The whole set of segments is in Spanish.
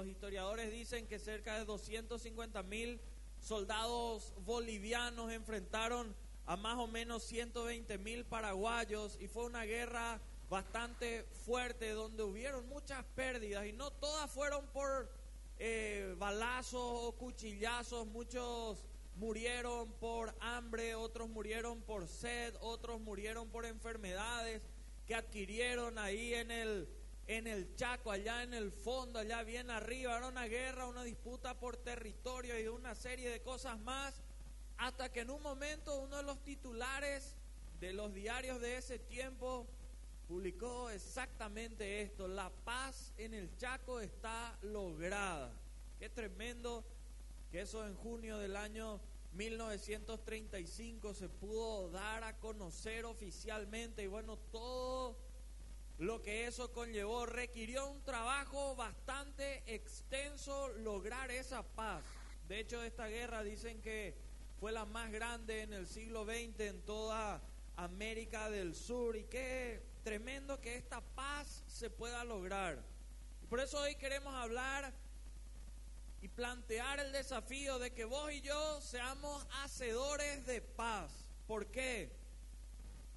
los historiadores dicen que cerca de 250 mil soldados bolivianos enfrentaron a más o menos 120 mil paraguayos y fue una guerra bastante fuerte donde hubieron muchas pérdidas y no todas fueron por eh, balazos o cuchillazos, muchos murieron por hambre, otros murieron por sed, otros murieron por enfermedades que adquirieron ahí en el, en el Chaco, allá en el fondo, allá bien arriba. Era una guerra, una disputa por territorio y una serie de cosas más, hasta que en un momento uno de los titulares de los diarios de ese tiempo publicó exactamente esto, la paz en el Chaco está lograda. Qué tremendo que eso en junio del año 1935 se pudo dar a conocer oficialmente y bueno, todo lo que eso conllevó requirió un trabajo bastante extenso lograr esa paz. De hecho, esta guerra dicen que fue la más grande en el siglo XX en toda América del Sur y qué tremendo que esta paz se pueda lograr. Por eso hoy queremos hablar y plantear el desafío de que vos y yo seamos hacedores de paz. ¿Por qué?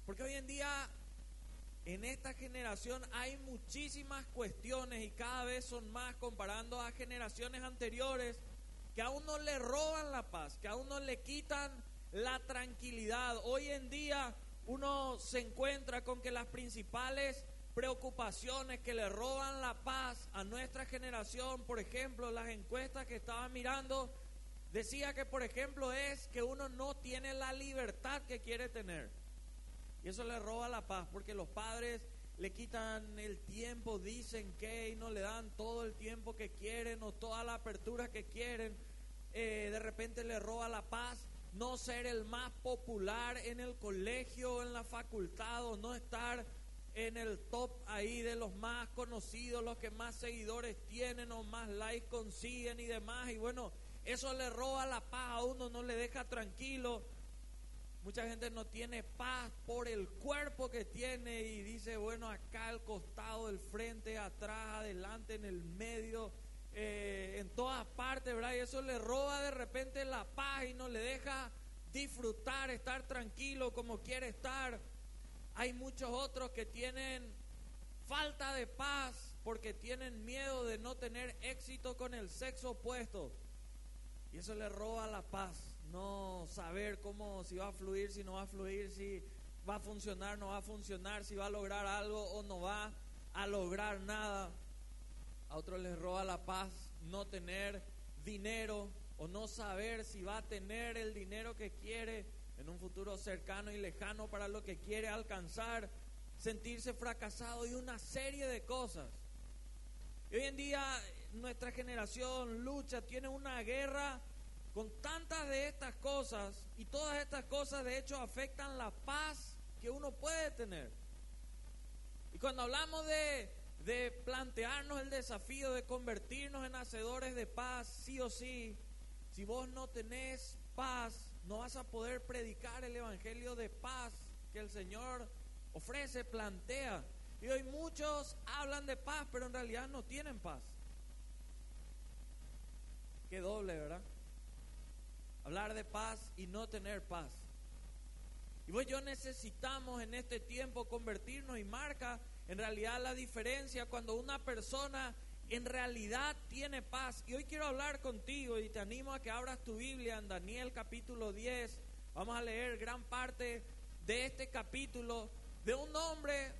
Porque hoy en día en esta generación hay muchísimas cuestiones y cada vez son más comparando a generaciones anteriores que a uno le roban la paz, que a uno le quitan la tranquilidad. Hoy en día uno se encuentra con que las principales preocupaciones que le roban la paz a nuestra generación, por ejemplo, las encuestas que estaba mirando, decía que, por ejemplo, es que uno no tiene la libertad que quiere tener. Y eso le roba la paz, porque los padres le quitan el tiempo, dicen que y no le dan todo el tiempo que quieren o toda la apertura que quieren. Eh, de repente le roba la paz no ser el más popular en el colegio, en la facultad o no estar en el top ahí de los más conocidos, los que más seguidores tienen o más likes consiguen y demás. Y bueno, eso le roba la paz a uno, no le deja tranquilo. Mucha gente no tiene paz por el cuerpo que tiene y dice, bueno, acá al costado, del frente, atrás, adelante, en el medio, eh, en todas partes, ¿verdad? Y eso le roba de repente la paz y no le deja disfrutar, estar tranquilo como quiere estar. Hay muchos otros que tienen falta de paz porque tienen miedo de no tener éxito con el sexo opuesto. Y eso le roba la paz. No saber cómo, si va a fluir, si no va a fluir, si va a funcionar, no va a funcionar, si va a lograr algo o no va a lograr nada. A otros les roba la paz no tener dinero o no saber si va a tener el dinero que quiere en un futuro cercano y lejano para lo que quiere alcanzar, sentirse fracasado y una serie de cosas. Y hoy en día nuestra generación lucha, tiene una guerra con tantas de estas cosas y todas estas cosas de hecho afectan la paz que uno puede tener. Y cuando hablamos de, de plantearnos el desafío de convertirnos en hacedores de paz, sí o sí, si vos no tenés paz, no vas a poder predicar el evangelio de paz que el Señor ofrece, plantea. Y hoy muchos hablan de paz, pero en realidad no tienen paz. Qué doble, ¿verdad? Hablar de paz y no tener paz. Y vos yo necesitamos en este tiempo convertirnos y marca en realidad la diferencia cuando una persona en realidad tiene paz. Y hoy quiero hablar contigo y te animo a que abras tu Biblia en Daniel capítulo 10. Vamos a leer gran parte de este capítulo de un hombre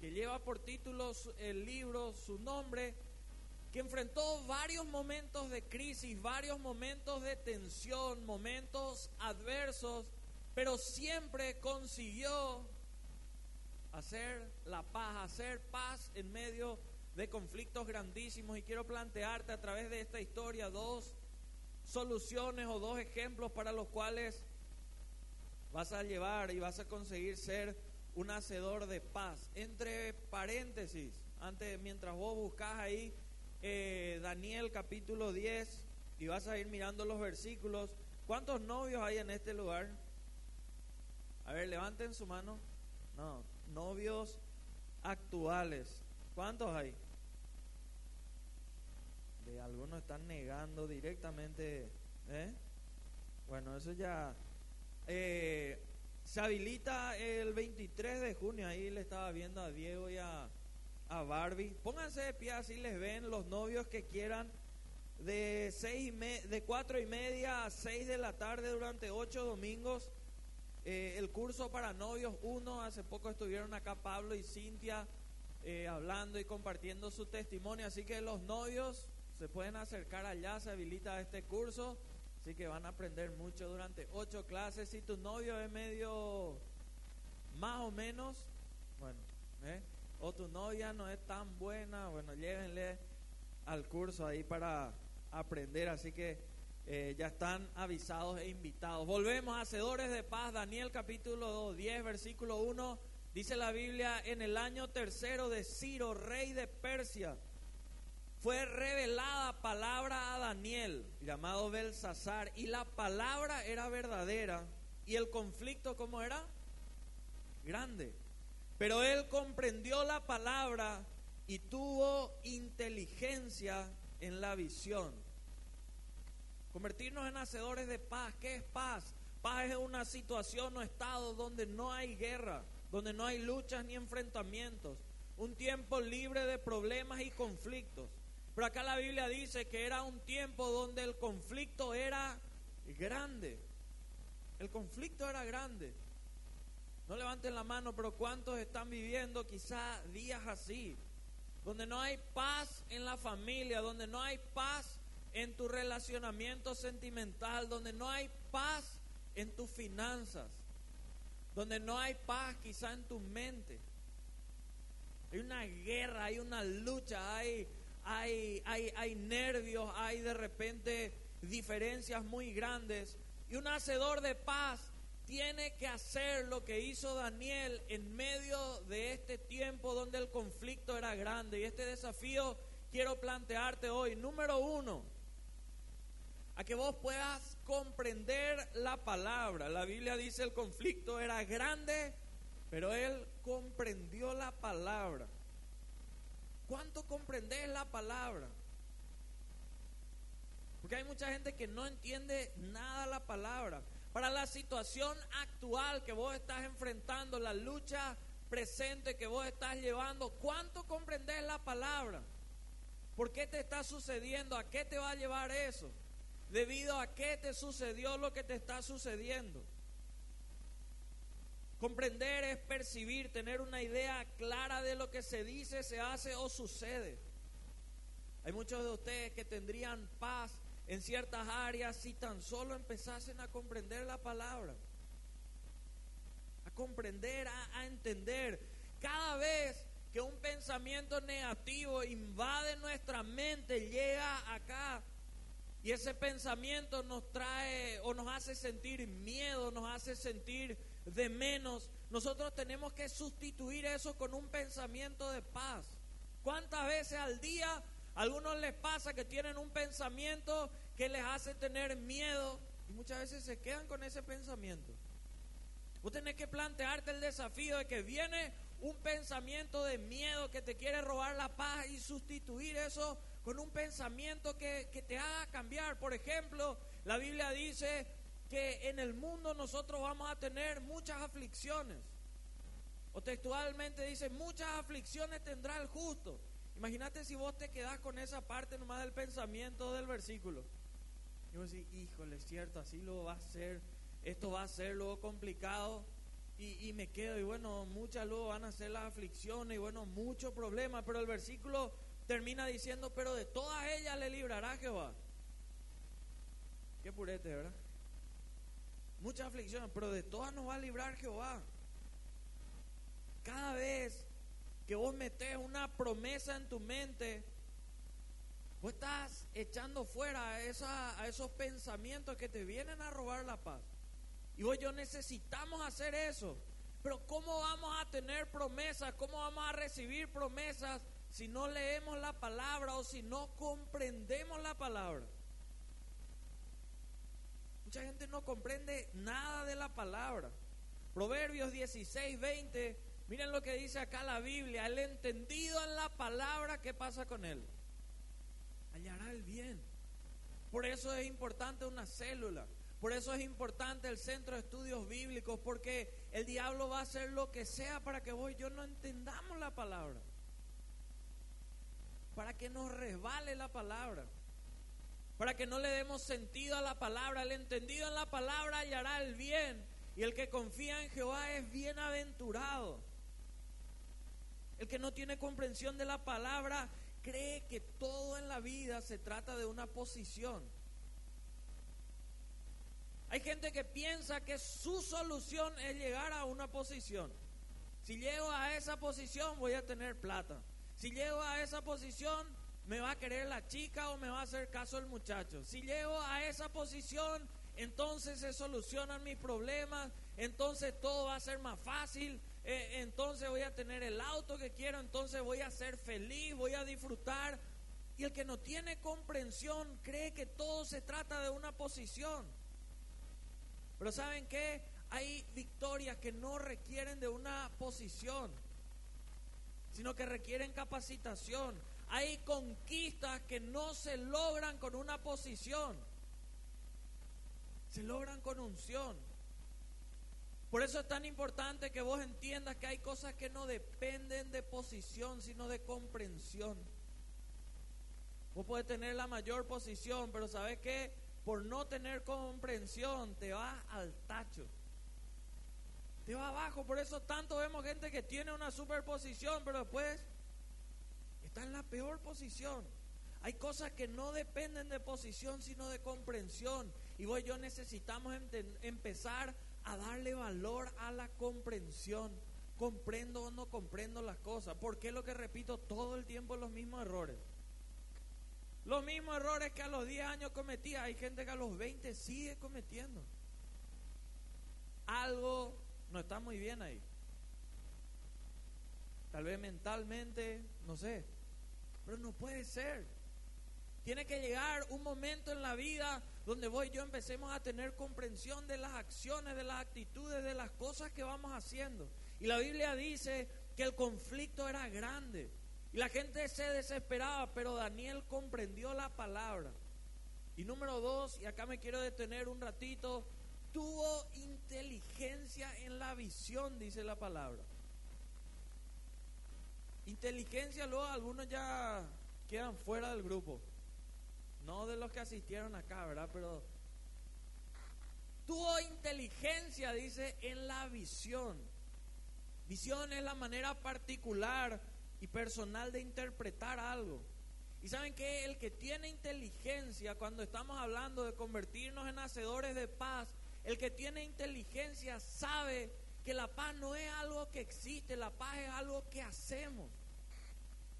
que lleva por título el libro su nombre, que enfrentó varios momentos de crisis, varios momentos de tensión, momentos adversos, pero siempre consiguió hacer la paz, hacer paz en medio de conflictos grandísimos y quiero plantearte a través de esta historia dos soluciones o dos ejemplos para los cuales vas a llevar y vas a conseguir ser un hacedor de paz. Entre paréntesis, antes, mientras vos buscas ahí eh, Daniel capítulo 10 y vas a ir mirando los versículos, ¿cuántos novios hay en este lugar? A ver, levanten su mano. No, novios actuales. ¿Cuántos hay? algunos están negando directamente. ¿eh? Bueno, eso ya... Eh, se habilita el 23 de junio, ahí le estaba viendo a Diego y a, a Barbie. Pónganse de pie así les ven los novios que quieran de, seis y de cuatro y media a 6 de la tarde durante ocho domingos. Eh, el curso para novios uno, hace poco estuvieron acá Pablo y Cintia eh, hablando y compartiendo su testimonio, así que los novios se pueden acercar allá, se habilita este curso. Así que van a aprender mucho durante ocho clases. Si tu novio es medio más o menos, bueno, ¿eh? O tu novia no es tan buena, bueno, llévenle al curso ahí para aprender. Así que eh, ya están avisados e invitados. Volvemos, hacedores de paz, Daniel capítulo 10, versículo 1. Dice la Biblia, en el año tercero de Ciro, rey de Persia fue revelada palabra a Daniel, llamado Belsasar, y la palabra era verdadera, y el conflicto, ¿cómo era? Grande. Pero él comprendió la palabra y tuvo inteligencia en la visión. Convertirnos en hacedores de paz. ¿Qué es paz? Paz es una situación o estado donde no hay guerra, donde no hay luchas ni enfrentamientos. Un tiempo libre de problemas y conflictos. Pero acá la Biblia dice que era un tiempo donde el conflicto era grande. El conflicto era grande. No levanten la mano, pero ¿cuántos están viviendo quizá días así? Donde no hay paz en la familia, donde no hay paz en tu relacionamiento sentimental, donde no hay paz en tus finanzas, donde no hay paz quizá en tu mente. Hay una guerra, hay una lucha, hay hay, hay, hay nervios, hay de repente diferencias muy grandes. Y un hacedor de paz tiene que hacer lo que hizo Daniel en medio de este tiempo donde el conflicto era grande. Y este desafío quiero plantearte hoy. Número uno, a que vos puedas comprender la palabra. La Biblia dice el conflicto era grande, pero él comprendió la palabra. ¿Cuánto comprendes la palabra? Porque hay mucha gente que no entiende nada la palabra. Para la situación actual que vos estás enfrentando, la lucha presente que vos estás llevando, ¿cuánto comprendes la palabra? ¿Por qué te está sucediendo? ¿A qué te va a llevar eso? ¿Debido a qué te sucedió lo que te está sucediendo? Comprender es percibir, tener una idea clara de lo que se dice, se hace o sucede. Hay muchos de ustedes que tendrían paz en ciertas áreas si tan solo empezasen a comprender la palabra. A comprender, a, entender. Cada vez que un pensamiento negativo invade nuestra mente, llega acá y ese pensamiento nos trae o nos hace sentir miedo, nos hace sentir de menos, nosotros tenemos que sustituir eso con un pensamiento de paz. ¿Cuántas veces al día algunos les pasa que tienen un pensamiento que les hace tener miedo y muchas veces se quedan con ese pensamiento? Vos tenés que plantearte el desafío de que viene un pensamiento de miedo que te quiere robar la paz y sustituir eso con un pensamiento que, que te haga cambiar. Por ejemplo, la Biblia dice que en el mundo nosotros vamos a tener muchas aflicciones. O textualmente dice, muchas aflicciones tendrá el justo. Imagínate si vos te quedás con esa parte nomás del pensamiento del versículo. Y vos decís, híjole, es cierto, así lo va a ser, esto va a ser luego complicado. Y, me quedo, y bueno, muchas luego van a ser las aflicciones, y bueno, muchos problemas, pero el versículo termina diciendo, pero de todas ellas le librará Jehová. Qué purete, ¿verdad? muchas aflicciones, pero de todas nos va a librar Jehová. Cada vez que vos metes una promesa en tu mente, vos estás echando fuera a, esa, a esos pensamientos que te vienen a robar la paz. Y vos yo necesitamos hacer eso. Pero ¿cómo vamos a tener promesas? ¿Cómo vamos a recibir promesas si no leemos la palabra o si no comprendemos la palabra? Mucha gente no comprende nada de la palabra. Proverbios 16, 20. Miren lo que dice acá la Biblia. El entendido en la palabra, ¿qué pasa con él? Hallará el bien. Por eso es importante una célula. Por eso es importante el centro de estudios bíblicos, porque el diablo va a hacer lo que sea para que vos y yo no entendamos la palabra. Para que nos resbale la palabra. Para que no le demos sentido a la palabra. El entendido en la palabra hallará el bien. Y el que confía en Jehová es bienaventurado. El que no tiene comprensión de la palabra cree que todo en la vida se trata de una posición. Hay gente que piensa que su solución es llegar a una posición. Si llego a esa posición voy a tener plata. Si llego a esa posición me va a querer la chica o me va a hacer caso el muchacho. Si llego a esa posición entonces se solucionan mis problemas, entonces todo va a ser más fácil, eh, entonces voy a tener el auto que quiero, entonces voy a ser feliz, voy a disfrutar. Y el que no tiene comprensión cree que todo se trata de una posición. Pero ¿saben qué? Hay victorias que no requieren de una posición, sino que requieren capacitación. Hay conquistas que no se logran con una posición, se logran con unción. Por eso es tan importante que vos entiendas que hay cosas que no dependen de posición, sino de comprensión. Vos puedes tener la mayor posición, pero ¿sabes qué? Por no tener comprensión te vas al tacho. Te va abajo. Por eso tanto vemos gente que tiene una superposición, pero después está en la peor posición. Hay cosas que no dependen de posición, sino de comprensión. Y vos y yo necesitamos empezar a darle valor a la comprensión. Comprendo o no comprendo las cosas. ¿Por qué lo que repito todo el tiempo los mismos errores? Los mismos errores que a los 10 años cometía, hay gente que a los 20 sigue cometiendo. Algo no está muy bien ahí. Tal vez mentalmente, no sé. Pero no puede ser. Tiene que llegar un momento en la vida donde vos y yo empecemos a tener comprensión de las acciones, de las actitudes, de las cosas que vamos haciendo. Y la Biblia dice que el conflicto era grande. Y la gente se desesperaba, pero Daniel comprendió la palabra. Y número dos, y acá me quiero detener un ratito, tuvo inteligencia en la visión, dice la palabra. Inteligencia, luego algunos ya quedan fuera del grupo. No de los que asistieron acá, ¿verdad? Pero tuvo inteligencia, dice, en la visión. Visión es la manera particular y personal de interpretar algo. Y saben que el que tiene inteligencia, cuando estamos hablando de convertirnos en hacedores de paz, el que tiene inteligencia sabe que la paz no es algo que existe, la paz es algo que hacemos.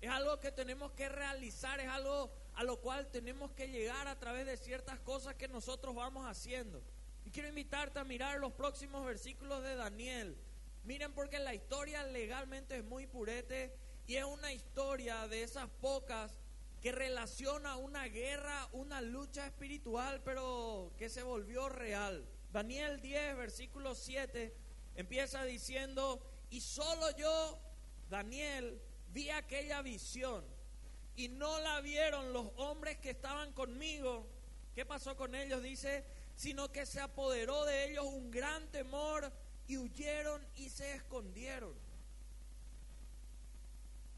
Es algo que tenemos que realizar, es algo a lo cual tenemos que llegar a través de ciertas cosas que nosotros vamos haciendo. Y quiero invitarte a mirar los próximos versículos de Daniel. Miren porque la historia legalmente es muy purete y es una historia de esas pocas que relaciona una guerra, una lucha espiritual, pero que se volvió real. Daniel 10, versículo 7, empieza diciendo, y solo yo, Daniel, vi aquella visión y no la vieron los hombres que estaban conmigo. ¿Qué pasó con ellos? Dice, sino que se apoderó de ellos un gran temor y huyeron y se escondieron.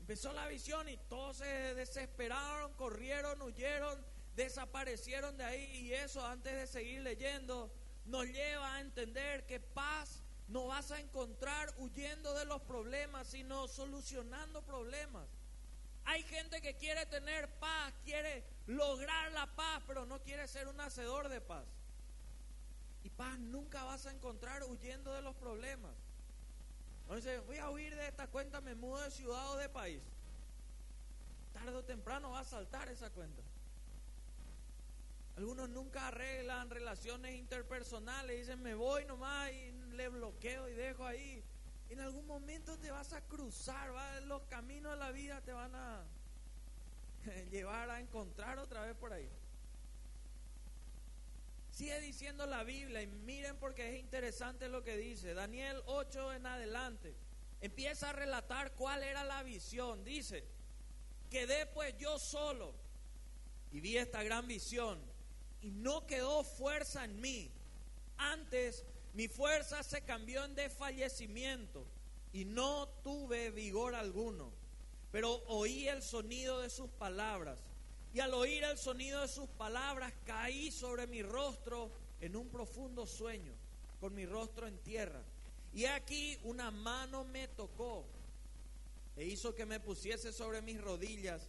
Empezó la visión y todos se desesperaron, corrieron, huyeron, desaparecieron de ahí y eso antes de seguir leyendo nos lleva a entender que paz no vas a encontrar huyendo de los problemas, sino solucionando problemas. Hay gente que quiere tener paz, quiere lograr la paz, pero no quiere ser un hacedor de paz. Y paz nunca vas a encontrar huyendo de los problemas. Entonces, voy a huir de esta cuenta, me mudo de ciudad o de país. Tarde o temprano va a saltar esa cuenta. Algunos nunca arreglan relaciones interpersonales, dicen me voy nomás y le bloqueo y dejo ahí en algún momento te vas a cruzar, los caminos de la vida te van a llevar a encontrar otra vez por ahí. Sigue diciendo la Biblia y miren porque es interesante lo que dice. Daniel 8 en adelante empieza a relatar cuál era la visión. Dice, quedé pues yo solo y vi esta gran visión y no quedó fuerza en mí. Antes mi fuerza se cambió en desfallecimiento y no tuve vigor alguno. Pero oí el sonido de sus palabras y al oír el sonido de sus palabras caí sobre mi rostro en un profundo sueño, con mi rostro en tierra. Y aquí una mano me tocó e hizo que me pusiese sobre mis rodillas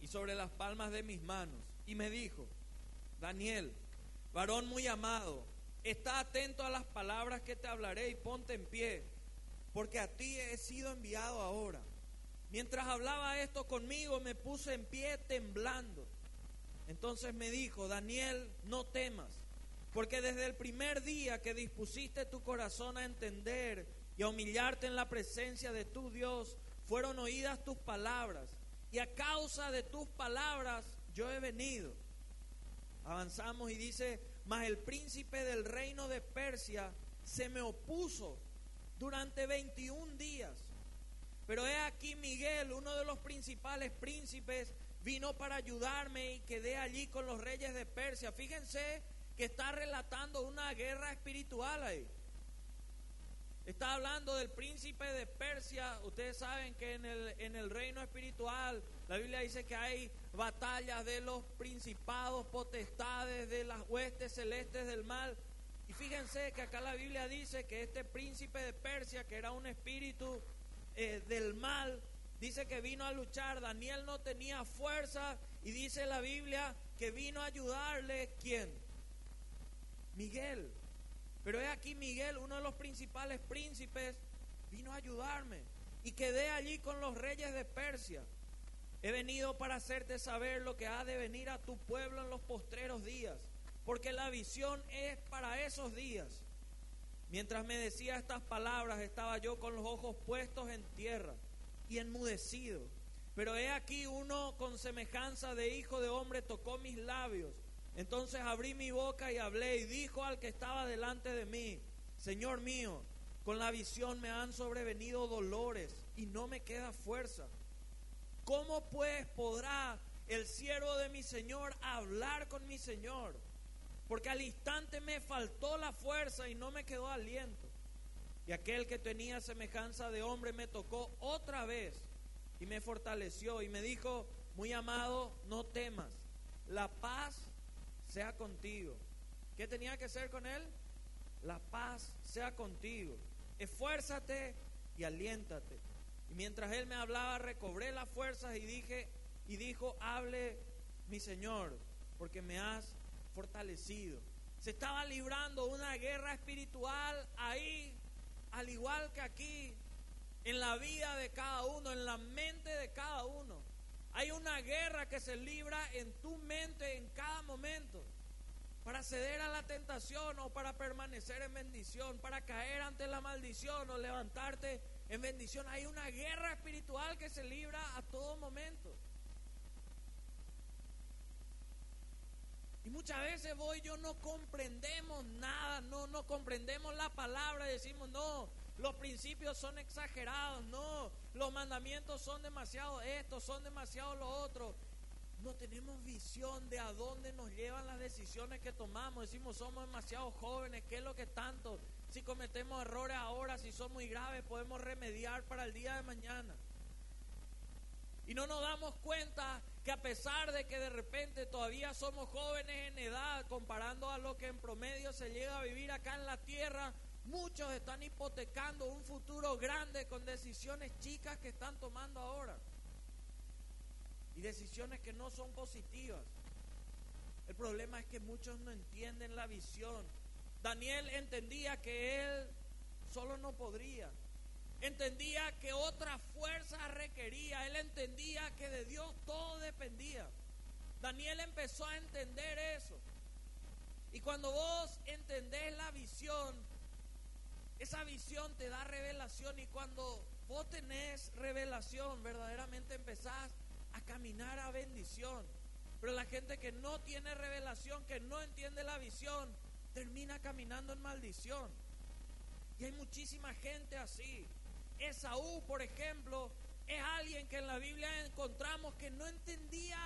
y sobre las palmas de mis manos. Y me dijo, Daniel, varón muy amado, está atento a las palabras que te hablaré y ponte en pie, porque a ti he sido enviado ahora. Mientras hablaba esto conmigo, me puse en pie temblando. Entonces me dijo, Daniel, no temas, porque desde el primer día que dispusiste tu corazón a entender y a humillarte en la presencia de tu Dios, fueron oídas tus palabras, y a causa de tus palabras yo he venido. Avanzamos y dice, mas el príncipe del reino de Persia se me opuso durante 21 días. Pero he aquí Miguel, uno de los principales príncipes, vino para ayudarme y quedé allí con los reyes de Persia. Fíjense que está relatando una guerra espiritual ahí. Está hablando del príncipe de Persia. Ustedes saben que en el, en el reino espiritual la Biblia dice que hay batallas de los principados, potestades, de las huestes celestes del mal. Y fíjense que acá la Biblia dice que este príncipe de Persia, que era un espíritu eh, del mal, dice que vino a luchar. Daniel no tenía fuerza y dice la Biblia que vino a ayudarle. ¿Quién? Miguel. Pero es aquí Miguel, uno de los principales príncipes, vino a ayudarme. Y quedé allí con los reyes de Persia. He venido para hacerte saber lo que ha de venir a tu pueblo en los postreros días, porque la visión es para esos días. Mientras me decía estas palabras, estaba yo con los ojos puestos en tierra y enmudecido. Pero he aquí uno con semejanza de hijo de hombre tocó mis labios entonces abrí mi boca y hablé y dijo al que estaba delante de mí, Señor mío, con la visión me han sobrevenido dolores y no me queda fuerza. ¿Cómo pues podrá el siervo de mi Señor hablar con mi Señor? Porque al instante me faltó la fuerza y no me quedó aliento. Y aquel que tenía semejanza de hombre me tocó otra vez y me fortaleció y me dijo, muy amado, no temas, la paz sea contigo. ¿Qué tenía que ser con él? La paz sea contigo. Esfuérzate y aliéntate. Y mientras él me hablaba, recobré las fuerzas y dije y dijo, "Hable mi Señor, porque me has fortalecido." Se estaba librando una guerra espiritual ahí, al igual que aquí, en la vida de cada uno, en la mente de cada uno. Hay una guerra que se libra en tu mente en cada momento. Para ceder a la tentación o para permanecer en bendición, para caer ante la maldición o levantarte en bendición. Hay una guerra espiritual que se libra a todo momento. Y muchas veces voy yo no comprendemos nada, no, no comprendemos la palabra, decimos, no, los principios son exagerados, no, los mandamientos son demasiado esto, son demasiado lo otro. No tenemos visión de a dónde nos llevan las decisiones que tomamos. Decimos, somos demasiado jóvenes, ¿qué es lo que tanto? Si cometemos errores ahora, si son muy graves, podemos remediar para el día de mañana. Y no nos damos cuenta que a pesar de que de repente todavía somos jóvenes en edad, comparando a lo que en promedio se llega a vivir acá en la tierra, Muchos están hipotecando un futuro grande con decisiones chicas que están tomando ahora. Y decisiones que no son positivas. El problema es que muchos no entienden la visión. Daniel entendía que él solo no podría. Entendía que otra fuerza requería. Él entendía que de Dios todo dependía. Daniel empezó a entender eso. Y cuando vos entendés la visión, esa visión te da revelación y cuando vos tenés revelación, verdaderamente empezás a caminar a bendición. Pero la gente que no tiene revelación, que no entiende la visión, termina caminando en maldición. Y hay muchísima gente así. Esaú, por ejemplo, es alguien que en la Biblia encontramos que no entendía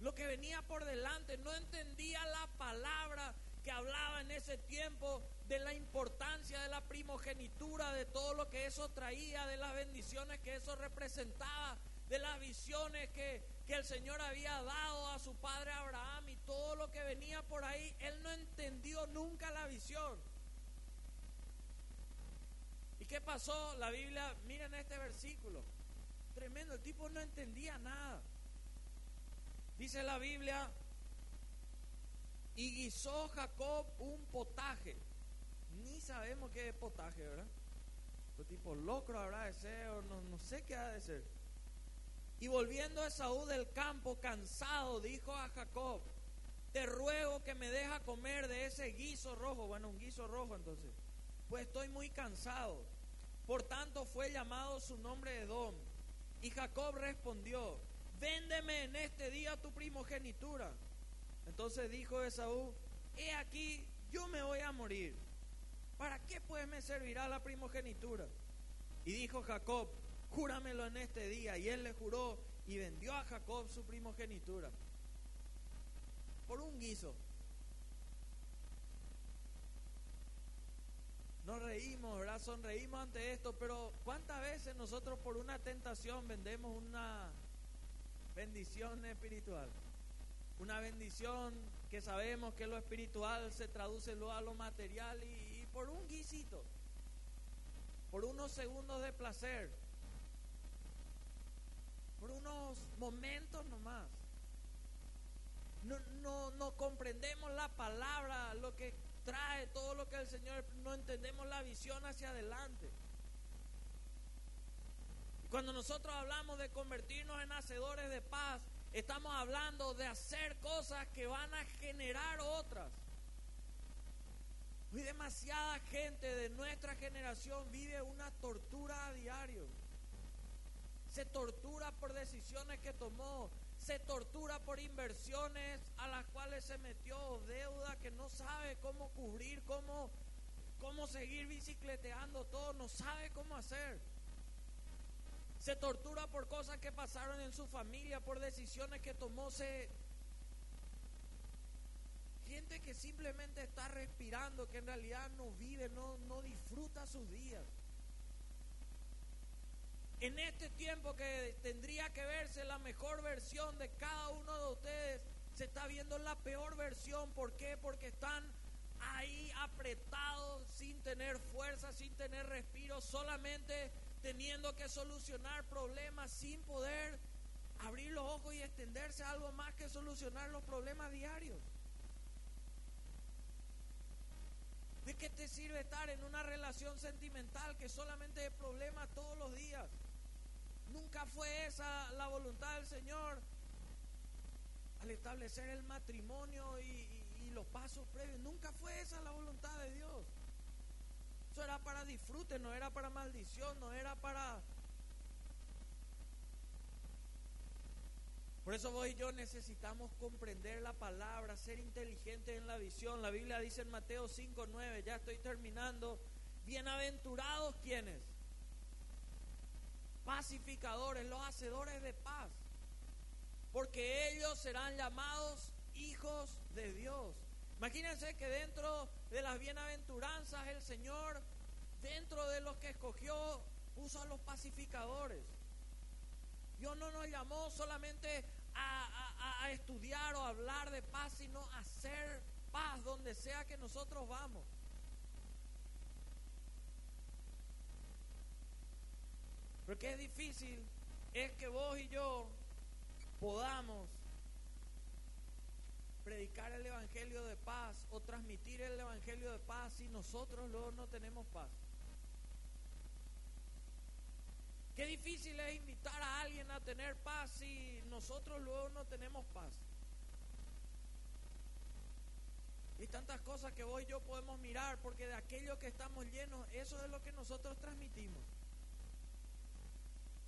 lo que venía por delante, no entendía la palabra que hablaba en ese tiempo de la importancia de la primogenitura, de todo lo que eso traía, de las bendiciones que eso representaba, de las visiones que, que el Señor había dado a su padre Abraham y todo lo que venía por ahí. Él no entendió nunca la visión. ¿Y qué pasó? La Biblia, miren este versículo. Tremendo, el tipo no entendía nada. Dice la Biblia, y guisó Jacob un potaje. Ni sabemos qué es potaje, ¿verdad? Un tipo locro habrá de ser, o no, no sé qué ha de ser. Y volviendo a Saúl del campo, cansado, dijo a Jacob, te ruego que me deja comer de ese guiso rojo. Bueno, un guiso rojo entonces. Pues estoy muy cansado. Por tanto fue llamado su nombre Edom. Y Jacob respondió, véndeme en este día tu primogenitura. Entonces dijo Esaú, he aquí, yo me voy a morir. ¿Para qué pues me servirá la primogenitura? Y dijo Jacob, júramelo en este día. Y él le juró y vendió a Jacob su primogenitura. Por un guiso. Nos reímos, ¿verdad? Sonreímos ante esto, pero ¿cuántas veces nosotros por una tentación vendemos una bendición espiritual? una bendición que sabemos que lo espiritual se traduce luego a lo material y, por un guisito, por unos segundos de placer, por unos momentos nomás. No, no, no comprendemos la palabra, lo que trae, todo lo que el Señor, no entendemos la visión hacia adelante. Cuando nosotros hablamos de convertirnos en hacedores de paz, Estamos hablando de hacer cosas que van a generar otras. Hoy demasiada gente de nuestra generación vive una tortura a diario. Se tortura por decisiones que tomó, se tortura por inversiones a las cuales se metió, deuda que no sabe cómo cubrir, cómo, cómo seguir bicicleteando todo, no sabe cómo hacer se tortura por cosas que pasaron en su familia, por decisiones que tomó. Se... Gente que simplemente está respirando, que en realidad no vive, no, no disfruta sus días. En este tiempo que tendría que verse la mejor versión de cada uno de ustedes, se está viendo la peor versión. ¿Por qué? Porque están ahí apretados, sin tener fuerza, sin tener respiro, solamente teniendo que solucionar problemas sin poder abrir los ojos y extenderse a algo más que solucionar los problemas diarios. ¿De qué te sirve estar en una relación sentimental que solamente es problema todos los días? Nunca fue esa la voluntad del Señor al establecer el matrimonio y, los pasos previos. Nunca fue esa la voluntad de Dios era para disfrute, no era para maldición, no era para... Por eso vos y yo necesitamos comprender la palabra, ser inteligentes en la visión. La Biblia dice en Mateo 5, 9, ya estoy terminando. Bienaventurados quienes, pacificadores, los hacedores de paz, porque ellos serán llamados hijos de Dios. Imagínense que dentro de las bienaventuranzas el Señor, dentro de los que escogió, puso a los pacificadores. Dios no nos llamó solamente a, a estudiar o hablar de paz, sino a hacer paz donde sea que nosotros vamos. Porque es difícil, es que vos y yo podamos predicar el Evangelio de paz o transmitir el Evangelio de paz si nosotros luego no tenemos paz. Qué difícil es invitar a alguien a tener paz si nosotros luego no tenemos paz. Y tantas cosas que vos y yo podemos mirar porque de aquello que estamos llenos, eso es lo que nosotros transmitimos.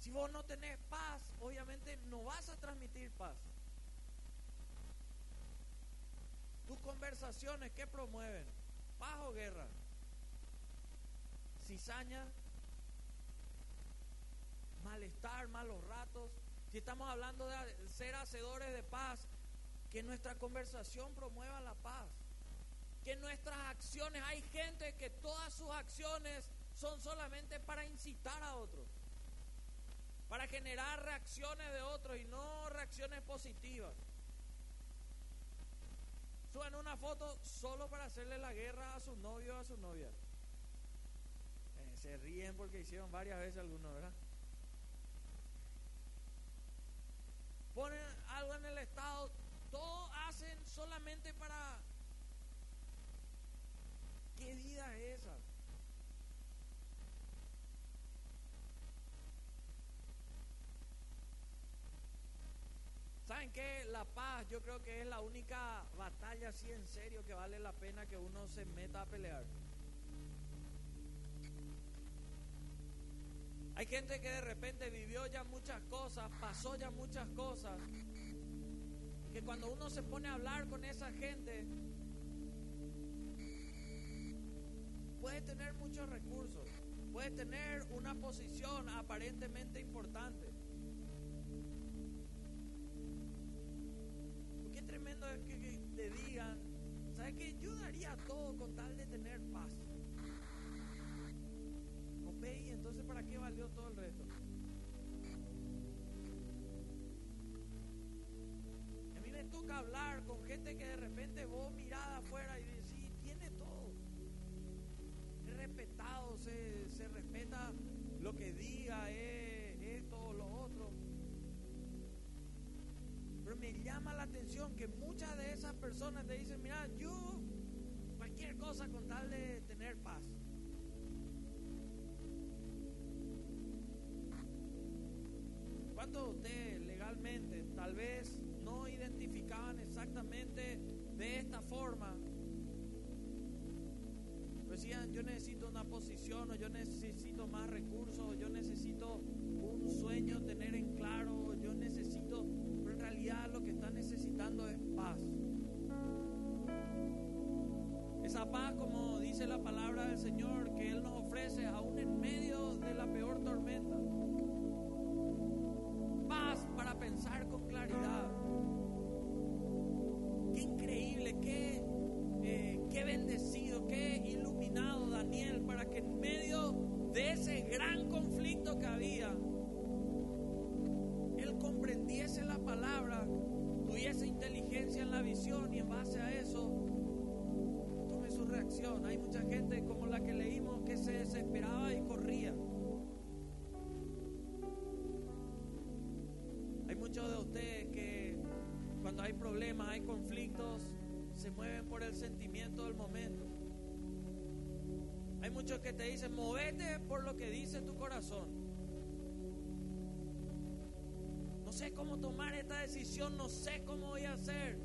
Si vos no tenés paz, obviamente no vas a transmitir paz. Tus conversaciones, ¿qué promueven? ¿Paz o guerra? Cizaña, malestar, malos ratos. Si estamos hablando de ser hacedores de paz, Que nuestra conversación promueva la paz. Que nuestras acciones, hay gente que todas sus acciones son solamente para incitar a otros, para generar reacciones de otros y no reacciones positivas. Suben una foto solo para hacerle la guerra a su novio o a su novia. Eh, se ríen porque hicieron varias veces algunos, ¿verdad? Ponen algo en el estado, todo hacen solamente para... ¿Qué vida es esa? ¿Saben qué? La paz yo creo que es la única batalla así en serio que vale la pena que uno se meta a pelear. Hay gente que de repente vivió ya muchas cosas, pasó ya muchas cosas, que cuando uno se pone a hablar con esa gente, puede tener muchos recursos, puede tener una posición aparentemente importante. Personas te dicen, mira, yo cualquier cosa con tal de tener paz. ¿Cuántos de ustedes legalmente tal vez no identificaban exactamente de esta forma? decían, yo necesito una posición o yo necesito más recursos, o yo necesito un sueño tener en claro, yo necesito realidad lo que está necesitando es paz. Esa paz, como dice la palabra del Señor, que Él nos ofrece aún en medio de la peor tormenta. Paz para pensar con claridad. Qué increíble, qué, eh, qué bendecido, qué iluminado Daniel para que en medio de ese gran conflicto que había, comprendiese la palabra, tuviese inteligencia en la visión y en base a eso Hay mucha gente como la que leímos que se desesperaba y corría. Hay muchos de ustedes que cuando hay problemas, hay conflictos, se mueven por el sentimiento del momento. Hay muchos que te dicen, movete por lo que dice tu corazón. no sé cómo tomar esta decisión, no sé cómo voy a hacer.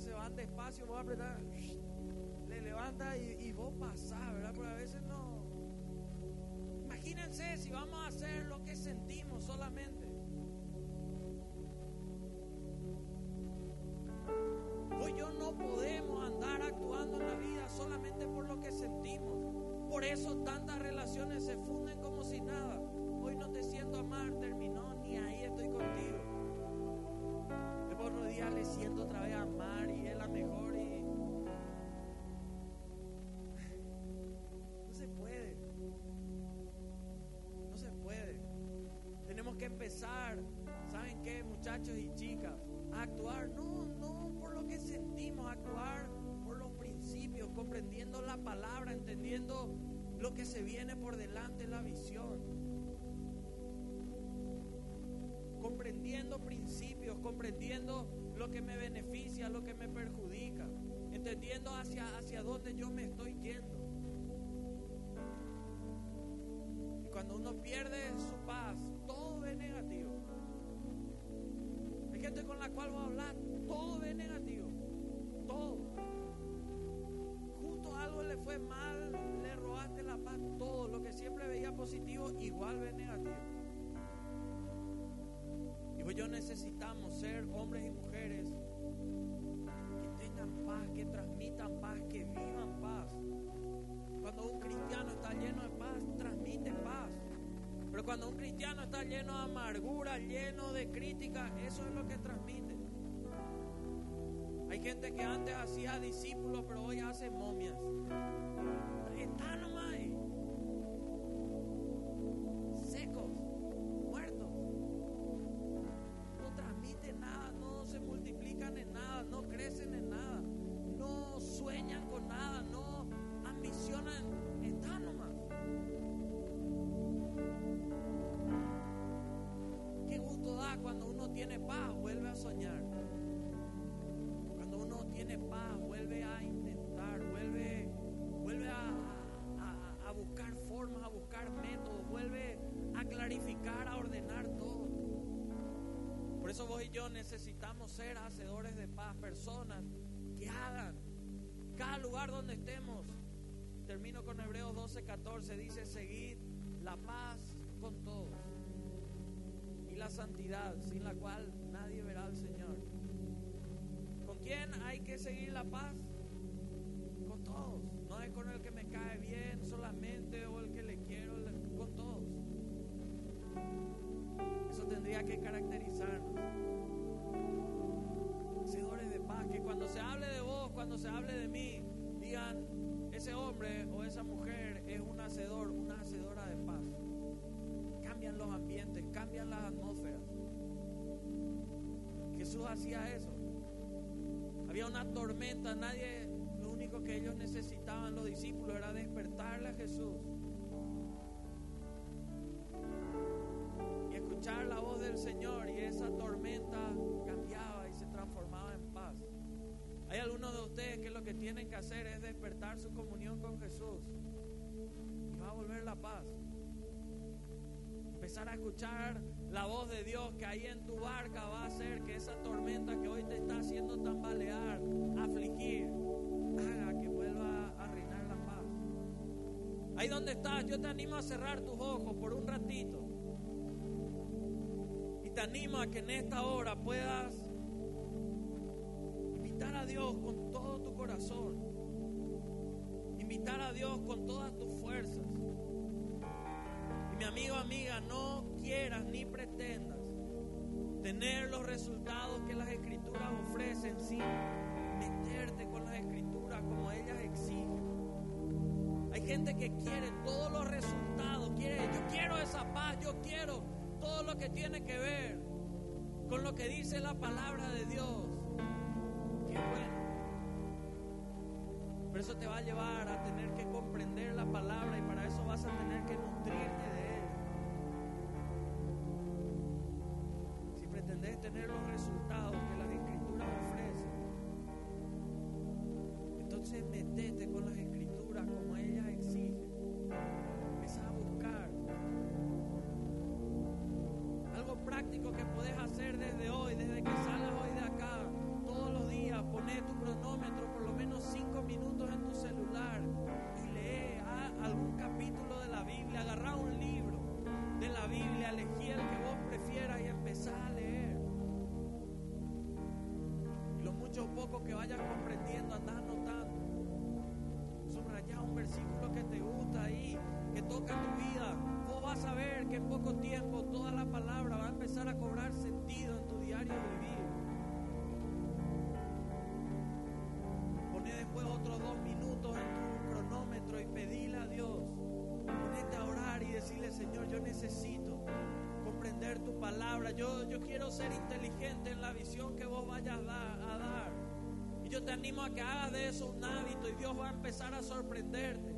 Se van despacio, voy a apretar, le levanta y, vos pasás, ¿verdad? Pero a veces no. Imagínense si vamos a hacer lo que sentimos solamente. Hoy yo no podemos andar actuando en la vida solamente por lo que sentimos. Por eso tantas relaciones se funden como si nada. Siento otra vez amar y es la mejor y... No se puede. No se puede. Tenemos que empezar, ¿saben qué, muchachos y chicas? A actuar, no, no por lo que sentimos, actuar por los principios, comprendiendo la palabra, entendiendo lo que se viene por delante, la visión. Comprendiendo principios, comprendiendo lo que me beneficia, lo que me perjudica, entendiendo hacia, hacia dónde yo me estoy yendo. Y cuando uno pierde su paz, todo es negativo. Hay gente con la cual voy a hablar, todo es negativo. Todo. Justo algo le fue mal, le robaste la paz, todo. Lo que siempre veía positivo, igual ve negativo. Y pues yo necesitamos ser hombres y que transmitan paz, que vivan paz. Cuando un cristiano está lleno de paz, transmite paz. Pero cuando un cristiano está lleno de amargura, lleno de crítica, eso es lo que transmite. Hay gente que antes hacía discípulos, pero hoy hace momias. Está ser hacedores de paz, personas que hagan cada lugar donde estemos. Termino con Hebreos 12, 14, dice, seguid la paz con todos y la santidad, sin la cual nadie verá al Señor. ¿Con quién hay que seguir la paz? Con todos. No es con el que me cae bien solamente o el que le quiero, con todos. Eso tendría que caracterizarnos. Hacedores de paz, que cuando se hable de vos, cuando se hable de mí, digan, ese hombre o esa mujer es un hacedor, una hacedora de paz. Cambian los ambientes, cambian las atmósferas. Jesús hacía eso. Había una tormenta, nadie, lo único que ellos necesitaban, los discípulos, era despertarle a Jesús. Y escuchar la voz del Señor y esa tormenta algunos de ustedes que lo que tienen que hacer es despertar su comunión con Jesús. Y va a volver la paz. Empezar a escuchar la voz de Dios que ahí en tu barca va a hacer que esa tormenta que hoy te está haciendo tambalear, afligir, haga que vuelva a reinar la paz. Ahí donde estás, yo te animo a cerrar tus ojos por un ratito. Y te animo a que en esta hora puedas Dios con todo tu corazón. Invitar a Dios con todas tus fuerzas. Y mi amigo, amiga, no quieras ni pretendas tener los resultados que las escrituras ofrecen sin meterte con las escrituras como ellas exigen. Hay gente que quiere todos los resultados, quiere, yo quiero esa paz, yo quiero todo lo que tiene que ver con lo que dice la palabra de Dios. Bueno. Pero eso te va a llevar a tener que comprender la palabra y para eso vas a tener que nutrirte de él. Si pretendes tener los resultados que las escrituras ofrecen, entonces metete con las escrituras como ellas exigen. Diario vivir. Poné después otros dos minutos en tu cronómetro y pedile a Dios. Ponete a orar y decirle, Señor, yo necesito comprender tu palabra. Yo, yo quiero ser inteligente en la visión que vos vayas a dar. Y yo te animo a que hagas de eso un hábito y Dios va a empezar a sorprenderte.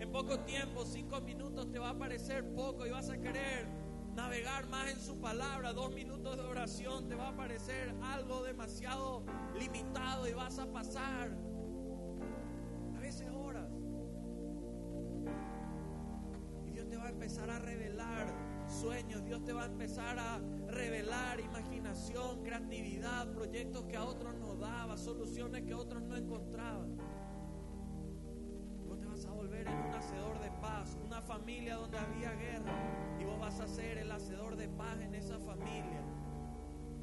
En poco tiempo, cinco minutos te va a parecer poco y vas a querer navegar más en su palabra. Dos minutos de oración te va a parecer algo demasiado limitado y vas a pasar a veces horas. Y Dios te va a empezar a revelar sueños, Dios te va a empezar a revelar imaginación, creatividad, proyectos que a otros no daba, soluciones que otros no encontraban. A volver en un hacedor de paz, una familia donde había guerra y vos vas a ser el hacedor de paz en esa familia.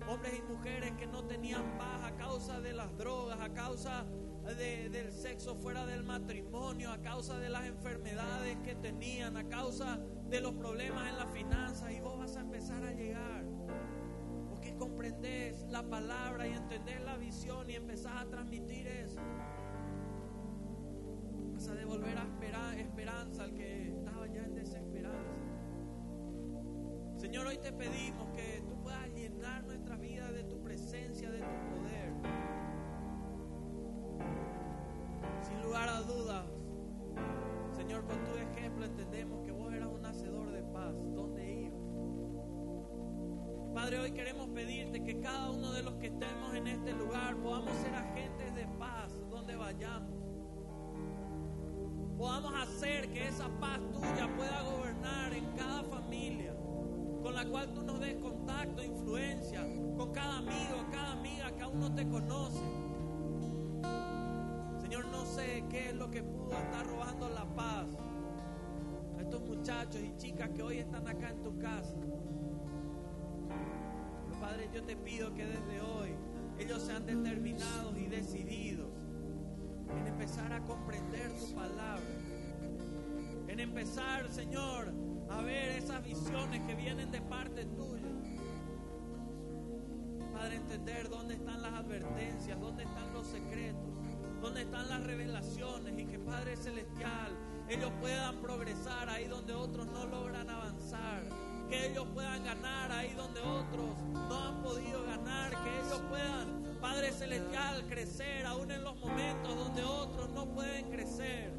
Hombres y mujeres que no tenían paz a causa de las drogas, a causa del sexo fuera del matrimonio, a causa de las enfermedades que tenían, a causa de los problemas en las finanzas y vos vas a empezar a llegar. Porque comprendés la palabra y entendés la visión y empezás a transmitir eso. Vas a devolver a esperanza al que estaba ya en desesperanza. Señor, hoy te pedimos que tú puedas llenar nuestra vida de tu presencia, de tu poder. Sin lugar a dudas, Señor, con tu ejemplo entendemos que vos eras un hacedor de paz. ¿Dónde ibas? Padre, hoy queremos pedirte que cada uno de los que estemos en este lugar podamos ser agentes de paz donde vayamos. Podamos hacer que esa paz tuya pueda gobernar en cada familia con la cual tú nos des contacto, influencia, con cada amigo, cada amiga que aún no te conoce. Señor, no sé qué es lo que pudo estar robando la paz a estos muchachos y chicas que hoy están acá en tu casa. Pero Padre, yo te pido que desde hoy ellos sean determinados y decididos en empezar a comprender tu palabra. En empezar, Señor, a ver esas visiones que vienen de parte tuya. Padre, entender dónde están las advertencias, dónde están los secretos donde están las revelaciones y que Padre Celestial, ellos puedan progresar ahí donde otros no logran avanzar, que ellos puedan ganar ahí donde otros no han podido ganar, que ellos puedan, Padre Celestial, crecer aún en los momentos donde otros no pueden crecer.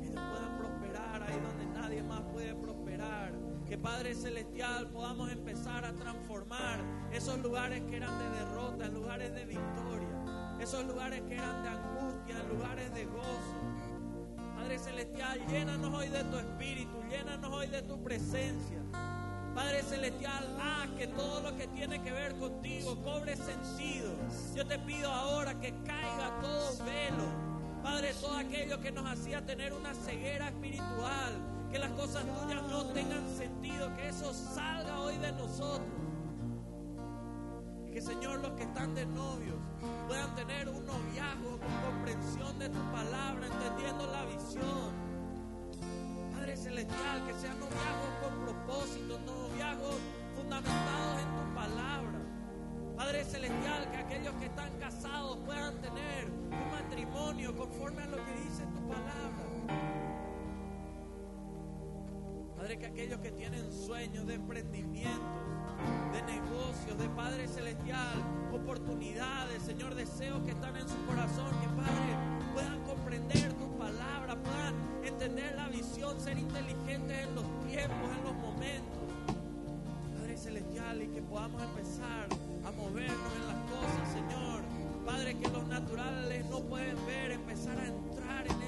Que ellos puedan prosperar ahí donde nadie más puede prosperar. Que Padre Celestial podamos empezar a transformar esos lugares que eran de derrota en lugares de victoria esos lugares que eran de angustia, lugares de gozo. Padre Celestial, llénanos hoy de tu espíritu, llénanos hoy de tu presencia. Padre Celestial, haz que todo lo que tiene que ver contigo cobre sentido. Yo te pido ahora que caiga todo velo. Padre, todo aquello que nos hacía tener una ceguera espiritual, que las cosas tuyas no tengan sentido, que eso salga hoy de nosotros. Que Señor, los que están de novios puedan tener un noviazgo con comprensión de tu palabra, entendiendo la visión. Padre Celestial, que sean noviazgos con propósito, fundamentados en tu palabra. Padre Celestial, que aquellos que están casados puedan tener un matrimonio conforme a lo que dice tu palabra. Padre, que aquellos que tienen sueños de emprendimiento, de negocios, de Padre Celestial, oportunidades, Señor, deseos que están en su corazón, que Padre puedan comprender tu palabra, puedan entender la visión, ser inteligentes en los tiempos, en los momentos. Y que podamos empezar a movernos en las cosas, Señor. Padre, que los naturales no pueden ver, empezar a entrar en